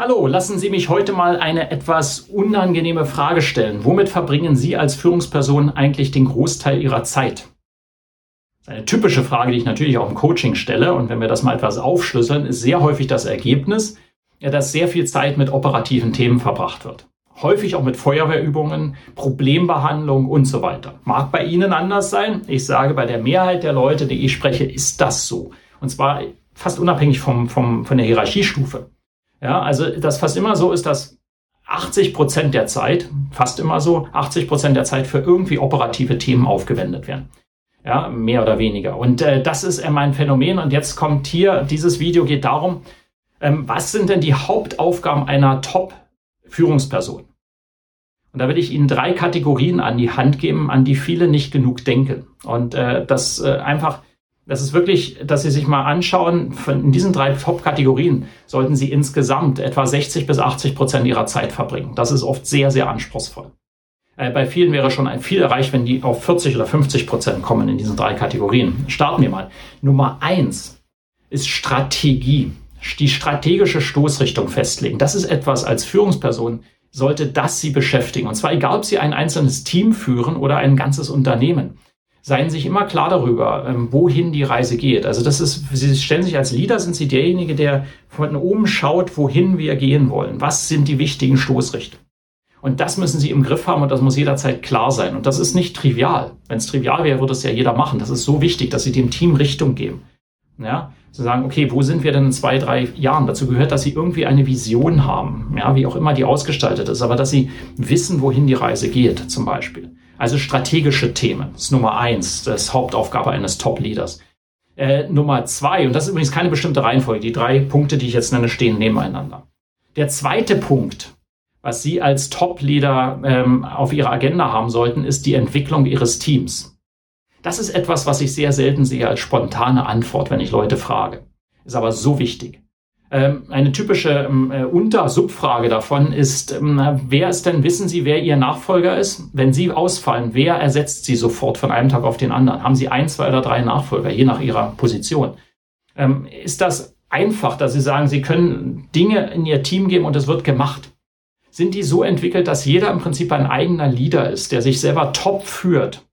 Hallo, lassen Sie mich heute mal eine etwas unangenehme Frage stellen. Womit verbringen Sie als Führungsperson eigentlich den Großteil Ihrer Zeit? Eine typische Frage, die ich natürlich auch im Coaching stelle. Und wenn wir das mal etwas aufschlüsseln, ist sehr häufig das Ergebnis, dass sehr viel Zeit mit operativen Themen verbracht wird. Häufig auch mit Feuerwehrübungen, Problembehandlung und so weiter. Mag bei Ihnen anders sein. Ich sage, bei der Mehrheit der Leute, die ich spreche, ist das so. Und zwar fast unabhängig vom, vom, von der Hierarchiestufe. Ja, also das fast immer so ist, dass 80 Prozent der Zeit, fast immer so, 80 Prozent der Zeit für irgendwie operative Themen aufgewendet werden. Ja, mehr oder weniger. Und äh, das ist äh, mein Phänomen. Und jetzt kommt hier, dieses Video geht darum, ähm, was sind denn die Hauptaufgaben einer Top-Führungsperson? Und da will ich Ihnen drei Kategorien an die Hand geben, an die viele nicht genug denken. Und äh, das äh, einfach das ist wirklich, dass Sie sich mal anschauen, in diesen drei Top-Kategorien sollten Sie insgesamt etwa 60 bis 80 Prozent Ihrer Zeit verbringen. Das ist oft sehr, sehr anspruchsvoll. Äh, bei vielen wäre schon ein viel erreicht, wenn die auf 40 oder 50 Prozent kommen in diesen drei Kategorien. Starten wir mal. Nummer eins ist Strategie. Die strategische Stoßrichtung festlegen. Das ist etwas als Führungsperson, sollte das Sie beschäftigen. Und zwar egal, ob Sie ein einzelnes Team führen oder ein ganzes Unternehmen seien sich immer klar darüber, ähm, wohin die Reise geht. Also das ist, Sie stellen sich als Leader, sind Sie derjenige, der von oben schaut, wohin wir gehen wollen. Was sind die wichtigen Stoßrichtungen? Und das müssen Sie im Griff haben und das muss jederzeit klar sein. Und das ist nicht trivial. Wenn es trivial wäre, würde es ja jeder machen. Das ist so wichtig, dass Sie dem Team Richtung geben. Ja, zu sagen, okay, wo sind wir denn in zwei, drei Jahren? Dazu gehört, dass Sie irgendwie eine Vision haben, ja, wie auch immer die ausgestaltet ist, aber dass Sie wissen, wohin die Reise geht, zum Beispiel. Also strategische Themen. Das ist Nummer eins, das ist Hauptaufgabe eines Top-Leaders. Äh, Nummer zwei, und das ist übrigens keine bestimmte Reihenfolge, die drei Punkte, die ich jetzt nenne, stehen nebeneinander. Der zweite Punkt, was Sie als Top-Leader ähm, auf Ihrer Agenda haben sollten, ist die Entwicklung Ihres Teams. Das ist etwas, was ich sehr selten sehe als spontane Antwort, wenn ich Leute frage. Ist aber so wichtig. Ähm, eine typische ähm, äh, Unter-Subfrage davon ist, ähm, wer ist denn, wissen Sie, wer Ihr Nachfolger ist? Wenn Sie ausfallen, wer ersetzt Sie sofort von einem Tag auf den anderen? Haben Sie ein, zwei oder drei Nachfolger, je nach Ihrer Position? Ist das einfach, dass Sie sagen, Sie können Dinge in Ihr Team geben und es wird gemacht? Sind die so entwickelt, dass jeder im Prinzip ein eigener Leader ist, der sich selber top führt?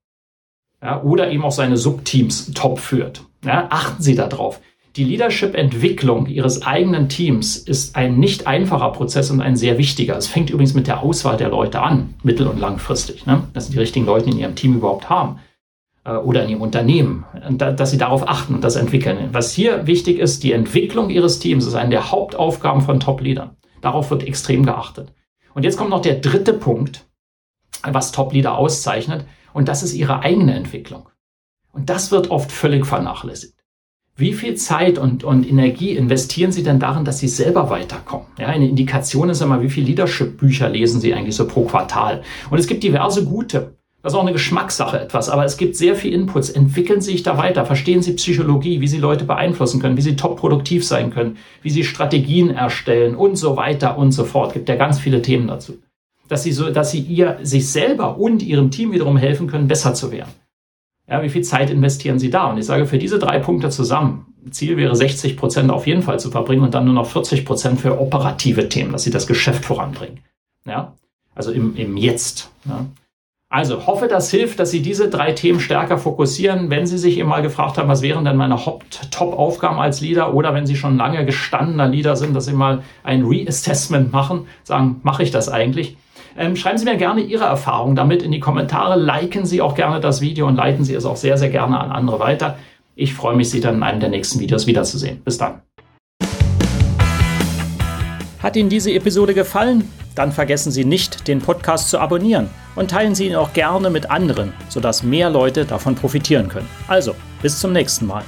Ja, oder eben auch seine Subteams top führt? Ja, achten Sie darauf. Die Leadership-Entwicklung Ihres eigenen Teams ist ein nicht einfacher Prozess und ein sehr wichtiger. Es fängt übrigens mit der Auswahl der Leute an, mittel- und langfristig, ne? dass Sie die richtigen Leute in Ihrem Team überhaupt haben äh, oder in Ihrem Unternehmen, dass Sie darauf achten und das entwickeln. Was hier wichtig ist, die Entwicklung Ihres Teams ist eine der Hauptaufgaben von Top-Leadern. Darauf wird extrem geachtet. Und jetzt kommt noch der dritte Punkt, was Top-Leader auszeichnet, und das ist ihre eigene Entwicklung. Und das wird oft völlig vernachlässigt. Wie viel Zeit und, und Energie investieren Sie denn darin, dass Sie selber weiterkommen? Ja, eine Indikation ist immer, wie viele Leadership-Bücher lesen Sie eigentlich so pro Quartal? Und es gibt diverse gute. Das ist auch eine Geschmackssache etwas, aber es gibt sehr viel Inputs. Entwickeln Sie sich da weiter, verstehen Sie Psychologie, wie Sie Leute beeinflussen können, wie Sie top produktiv sein können, wie Sie Strategien erstellen und so weiter und so fort. Es gibt ja ganz viele Themen dazu. Dass Sie so, dass Sie ihr, sich selber und Ihrem Team wiederum helfen können, besser zu werden. Ja, wie viel Zeit investieren Sie da? Und ich sage, für diese drei Punkte zusammen, Ziel wäre 60 Prozent auf jeden Fall zu verbringen und dann nur noch 40 Prozent für operative Themen, dass Sie das Geschäft voranbringen. Ja, also im, im Jetzt. Ja. Also hoffe, das hilft, dass Sie diese drei Themen stärker fokussieren. Wenn Sie sich eben mal gefragt haben, was wären denn meine Top-Aufgaben als Leader oder wenn Sie schon lange gestandener Leader sind, dass Sie mal ein Reassessment machen, sagen, mache ich das eigentlich? Ähm, schreiben Sie mir gerne Ihre Erfahrungen damit in die Kommentare. Liken Sie auch gerne das Video und leiten Sie es auch sehr, sehr gerne an andere weiter. Ich freue mich, Sie dann in einem der nächsten Videos wiederzusehen. Bis dann. Hat Ihnen diese Episode gefallen? Dann vergessen Sie nicht, den Podcast zu abonnieren und teilen Sie ihn auch gerne mit anderen, sodass mehr Leute davon profitieren können. Also, bis zum nächsten Mal.